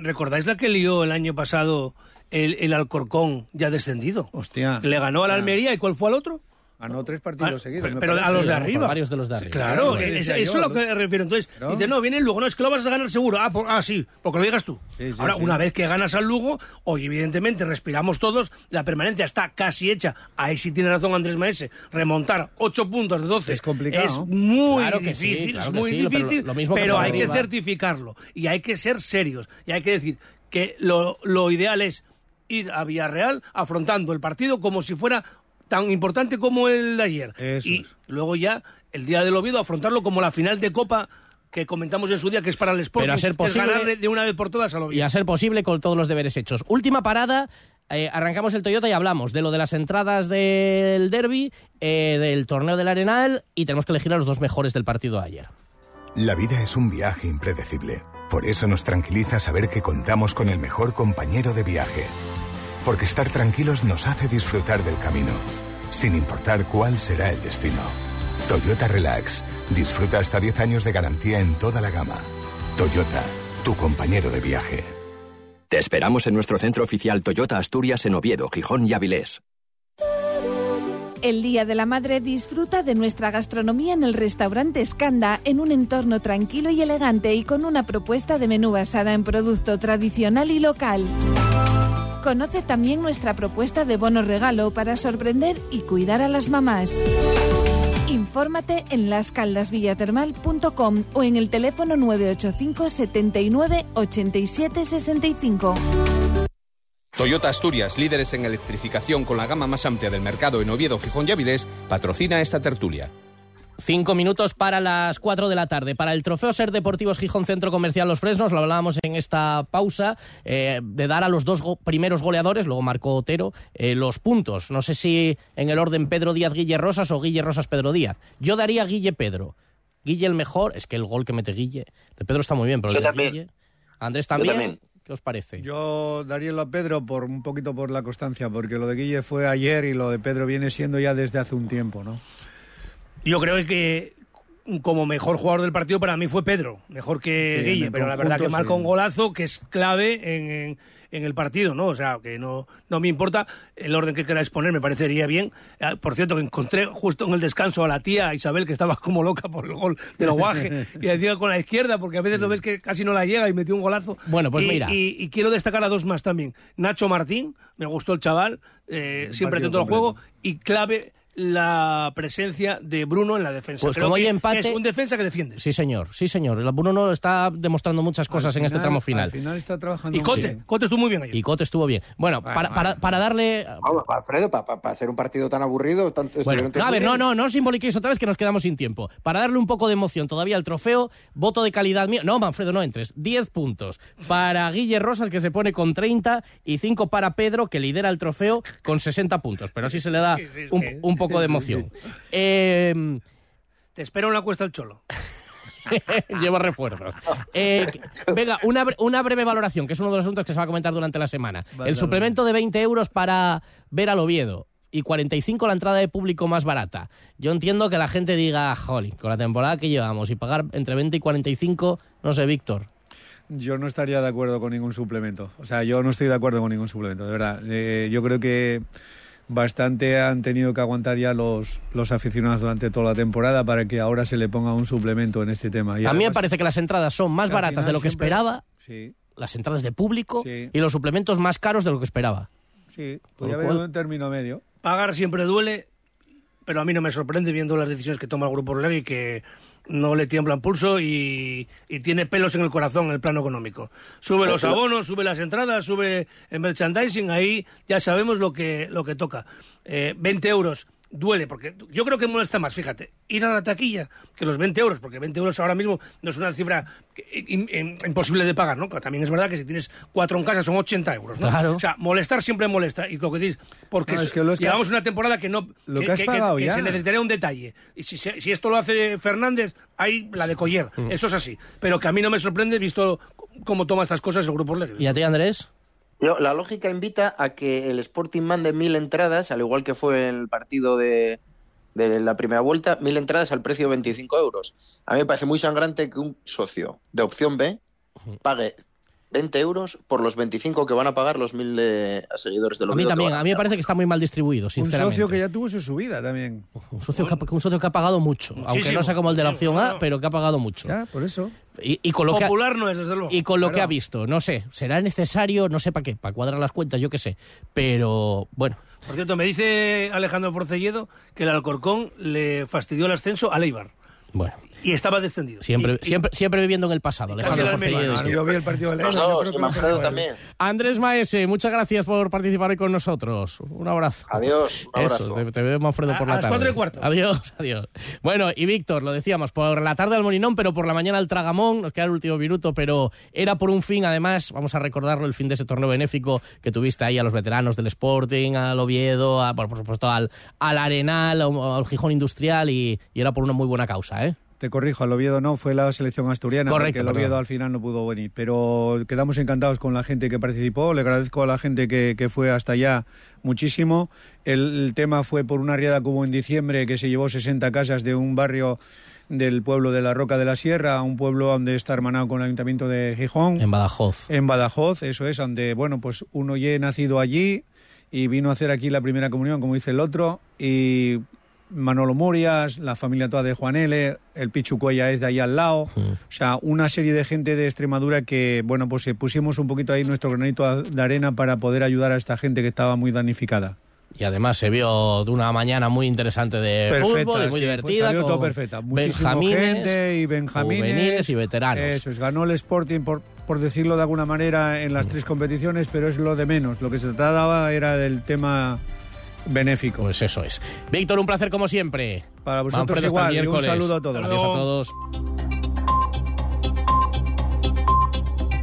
Speaker 7: ¿Recordáis la que lió el año pasado el, el Alcorcón ya descendido?
Speaker 8: Hostia.
Speaker 7: Le ganó al Almería y ¿cuál fue al otro?
Speaker 8: Ganó tres partidos
Speaker 7: Ah,
Speaker 8: seguidos.
Speaker 7: pero a los de arriba.
Speaker 2: varios de los de arriba.
Speaker 7: Claro,
Speaker 8: Claro,
Speaker 7: es- eso es lo que refiero. Entonces, dice, no, viene el Lugo, no, es que lo vas a ganar seguro. Ah, por- ah, sí, porque lo digas tú.
Speaker 8: Sí, sí,
Speaker 7: Ahora,
Speaker 8: sí.
Speaker 7: una vez que ganas al Lugo, hoy evidentemente respiramos todos, la permanencia está casi hecha. Ahí sí tiene razón Andrés Maese. Remontar 8 puntos de 12
Speaker 8: Es complicado.
Speaker 7: es muy
Speaker 2: Claro que sí,
Speaker 7: difícil,
Speaker 2: claro
Speaker 7: es muy
Speaker 2: pero
Speaker 7: difícil,
Speaker 2: lo- lo mismo que
Speaker 7: pero hay que certificarlo y hay que ser serios y hay que decir que lo, lo ideal es ir a Villarreal afrontando el partido como si fuera tan importante como el de ayer.
Speaker 8: Eso
Speaker 7: y
Speaker 8: es.
Speaker 7: luego ya el día del Oviedo afrontarlo como la final de Copa que comentamos en su día que es para el Sporting,
Speaker 2: Pero a ser posible-
Speaker 7: es de una vez por todas al
Speaker 2: Y
Speaker 7: Oviedo.
Speaker 2: a ser posible con todos los deberes hechos. Última parada. eh, arrancamos el Toyota y hablamos de lo de las entradas del derby, eh, del torneo del Arenal y tenemos que elegir a los dos mejores del partido de ayer.
Speaker 3: La vida es un viaje impredecible. Por eso nos tranquiliza saber que contamos con el mejor compañero de viaje. Porque estar tranquilos nos hace disfrutar del camino, sin importar cuál será el destino. Toyota Relax. Disfruta hasta 10 años de garantía en toda la gama. Toyota, tu compañero de viaje.
Speaker 4: Te esperamos en nuestro centro oficial Toyota Asturias en Oviedo, Gijón y Avilés.
Speaker 11: El Día de la Madre disfruta de nuestra gastronomía en el restaurante Skanda en un entorno tranquilo y elegante y con una propuesta de menú basada en producto tradicional y local. Conoce también nuestra propuesta de bono regalo para sorprender y cuidar a las mamás. Infórmate en lascaldasvillatermal.com o en el teléfono 985 79 87 65.
Speaker 6: Toyota Asturias, líderes en electrificación con la gama más amplia del mercado en Oviedo, Gijón y Avilés, patrocina esta tertulia.
Speaker 2: Cinco minutos para las cuatro de la tarde. Para el Trofeo Ser Deportivos Gijón Centro Comercial Los Fresnos, lo hablábamos en esta pausa, eh, de dar a los dos go primeros goleadores, luego marcó Otero, eh, los puntos. No sé si en el orden Pedro Díaz Guille Rosas o Guille Rosas Pedro Díaz. Yo daría Guille Pedro. Guille el mejor, es que el gol que mete Guille, de Pedro está muy bien, pero el
Speaker 9: Yo
Speaker 2: de
Speaker 9: también.
Speaker 2: Guille. Andrés también.
Speaker 9: también.
Speaker 2: ¿Qué os parece?
Speaker 8: Yo daría a Pedro por un poquito por la constancia, porque lo de Guille fue ayer y lo de Pedro viene siendo ya desde hace un tiempo, ¿no?
Speaker 7: Yo creo que como mejor jugador del partido para mí fue Pedro, mejor que
Speaker 8: Sí,
Speaker 7: Guille, pero la verdad que marca
Speaker 8: sí.
Speaker 7: un golazo que es clave en, en- en el partido, ¿no? O sea, que no, no me importa el orden que queráis poner, me parecería bien. Ah, Por cierto, que encontré justo en el descanso a la tía Isabel, que estaba como loca por el gol del Guaje, y decía con la izquierda, porque a veces lo ves que casi no la llega y metió un golazo.
Speaker 2: Bueno, pues
Speaker 7: Y-
Speaker 2: mira.
Speaker 7: Y, y quiero destacar a dos más también. Nacho Martín, me gustó el chaval, eh, siempre atento al juego, y clave la presencia de Bruno en la defensa.
Speaker 2: Pues
Speaker 7: Creo
Speaker 2: como hay empate-
Speaker 7: es un defensa que defiende.
Speaker 2: Sí, señor, sí, señor. El Bruno está demostrando muchas cosas en este tramo final.
Speaker 8: Al final está trabajando
Speaker 7: Y Cote,
Speaker 8: bien.
Speaker 7: Cote estuvo muy bien ayer.
Speaker 2: Y Cote estuvo bien. Bueno,
Speaker 8: Bueno,
Speaker 2: para,
Speaker 8: bueno.
Speaker 2: para, para darle...
Speaker 9: Vamos, Alfredo, para hacer un partido tan aburrido, tanto
Speaker 2: Bueno,
Speaker 9: estuvieron
Speaker 2: no, a ver, no, no, no os simboliquéis otra vez que nos quedamos sin tiempo. Para darle un poco de emoción todavía al trofeo, voto de calidad mío. No, Manfredo, no entres. 10 puntos para Guille Rosas, que se pone con 30, y 5 para Pedro, que lidera el trofeo con 60 puntos. Pero así se le da
Speaker 7: Sí, sí,
Speaker 2: un,
Speaker 7: que-
Speaker 2: un poco de emoción. Eh,
Speaker 7: Te espero en la cuesta el cholo.
Speaker 2: Llevo refuerzos. Eh, venga, una, bre- una breve valoración, que es uno de los asuntos que se va a comentar durante la semana.
Speaker 8: Vale,
Speaker 2: el suplemento de 20 euros para ver al Oviedo y 45 la entrada de público más barata. Yo entiendo que la gente diga, jolín, con la temporada que llevamos y pagar entre 20 y 45, no sé, Víctor.
Speaker 8: Yo no estaría de acuerdo con ningún suplemento. O sea, yo no estoy de acuerdo con ningún suplemento, de verdad. Eh, yo creo que bastante han tenido que aguantar ya los, los aficionados durante toda la temporada para que ahora se le ponga un suplemento en este tema. Y
Speaker 2: a mí me parece que las entradas son más baratas de lo que
Speaker 8: siempre-
Speaker 2: esperaba,
Speaker 8: Sí,
Speaker 2: las entradas de público
Speaker 8: Sí.
Speaker 2: y los suplementos más caros de lo que esperaba.
Speaker 8: sí. Podría haber
Speaker 2: cual-
Speaker 8: un término medio.
Speaker 7: Pagar siempre duele, pero a mí no me sorprende viendo las decisiones que toma el Grupo Orlegui que no le tiemblan pulso y, y tiene pelos en el corazón en el plano económico. Sube los abonos, sube las entradas, sube el merchandising, ahí ya sabemos lo que, lo que toca. Eh, 20 euros duele, porque yo creo que molesta más, fíjate, ir a la taquilla que los 20 euros, porque 20 euros ahora mismo no es una cifra que- in- in- imposible de pagar, ¿no? También es verdad que si tienes cuatro en casa son 80 euros, ¿no?
Speaker 2: Claro.
Speaker 7: O sea, molestar siempre molesta, y lo que dices, porque
Speaker 8: No, es que lo que
Speaker 7: llevamos
Speaker 8: has-
Speaker 7: una temporada que no
Speaker 8: lo que has pagado
Speaker 7: que
Speaker 8: ya.
Speaker 7: se necesitaría un detalle. Y si, se- si esto lo hace Fernández, hay la de Coller.
Speaker 2: Mm.
Speaker 7: Eso es así. Pero que a mí no me sorprende visto cómo toma estas cosas el Grupo Orlegui.
Speaker 2: ¿Y a ti, Andrés?
Speaker 9: La lógica invita a que el Sporting mande mil entradas, al igual que fue en el partido de, de la primera vuelta, mil entradas al precio de 25 euros. A mí me parece muy sangrante que un socio de opción B pague 20 euros por los 25 que van a pagar los mil de seguidores de
Speaker 2: A
Speaker 9: los
Speaker 2: mí también, a mí me parece que está muy mal distribuido,
Speaker 8: Un
Speaker 2: sinceramente.
Speaker 8: socio que ya tuvo su subida también.
Speaker 2: Un socio, que ha, un socio que ha pagado mucho, aunque no sea como el de la opción A, pero que ha pagado mucho.
Speaker 8: Ya, por eso.
Speaker 2: Y, y con lo que ha,
Speaker 7: Popular no es, desde luego.
Speaker 2: y con lo que ha visto, no sé, será necesario, no sé para qué, para cuadrar las cuentas, yo qué sé, pero bueno,
Speaker 7: Por cierto, me dice Alejandro Forcelledo que el Alcorcón le fastidió el ascenso a Leibar.
Speaker 2: bueno,
Speaker 7: Y estaba descendido.
Speaker 2: siempre,
Speaker 7: Y- y-
Speaker 2: siempre, siempre viviendo en el pasado. Alejandro.
Speaker 8: Bueno, yo vi el partido de yo creo que lo fue
Speaker 9: también.
Speaker 2: Andrés Maese, muchas gracias por participar hoy con nosotros. Un abrazo.
Speaker 9: Adiós, un abrazo.
Speaker 2: Eso, te, te veo Manfredo
Speaker 7: A-
Speaker 2: por
Speaker 7: a
Speaker 2: la
Speaker 7: las
Speaker 2: tarde.
Speaker 7: cuatro y cuarto.
Speaker 2: Adiós, adiós. Bueno, y Víctor, lo decíamos, por la tarde al Molinón, pero por la mañana al Tragamón, nos queda el último minuto, pero era por un fin, además, vamos a recordarlo, el fin de ese torneo benéfico que tuviste ahí a los veteranos del Sporting, al Oviedo, a- por, por supuesto al, al Arenal, al, al Gijón Industrial, y, y era por una muy buena causa, ¿eh?
Speaker 8: Te corrijo, al Oviedo no, fue la selección asturiana,
Speaker 2: Correcto,
Speaker 8: porque el Oviedo al final no pudo venir. Pero quedamos encantados con la gente que participó, le agradezco a la gente que, que fue hasta allá muchísimo. El, el tema fue por una riada que hubo en diciembre que se llevó 60 casas de un barrio del pueblo de la Roca de la Sierra, a un pueblo donde está hermanado con el Ayuntamiento de Gijón.
Speaker 2: En Badajoz.
Speaker 8: En Badajoz, eso es, donde, bueno, pues uno ya he nacido allí y vino a hacer aquí la primera comunión, como dice el otro, y Manolo Murias, la familia toda de Juan L., el Pichu Cuella es de ahí al lado, o sea, una serie de gente de Extremadura que, bueno, pues eh, pusimos un poquito ahí nuestro granito de arena para poder ayudar a esta gente que estaba muy damnificada.
Speaker 2: Y además se vio de una mañana muy interesante de
Speaker 8: Perfecta,
Speaker 2: fútbol y muy
Speaker 8: sí,
Speaker 2: divertida.
Speaker 8: salió todo perfecta. Muchísima gente y benjamines.
Speaker 2: juveniles y veteranos.
Speaker 8: Eso es, ganó el Sporting, por, por decirlo de alguna manera, en
Speaker 2: Mm.
Speaker 8: las tres competiciones, pero es lo de menos. Lo que se trataba era del tema benéfico.
Speaker 2: Pues eso es. Víctor, un placer como siempre.
Speaker 8: Para vosotros
Speaker 2: Manfredo,
Speaker 8: igual, y un
Speaker 2: miércoles.
Speaker 8: saludo a todos.
Speaker 2: Gracias a todos.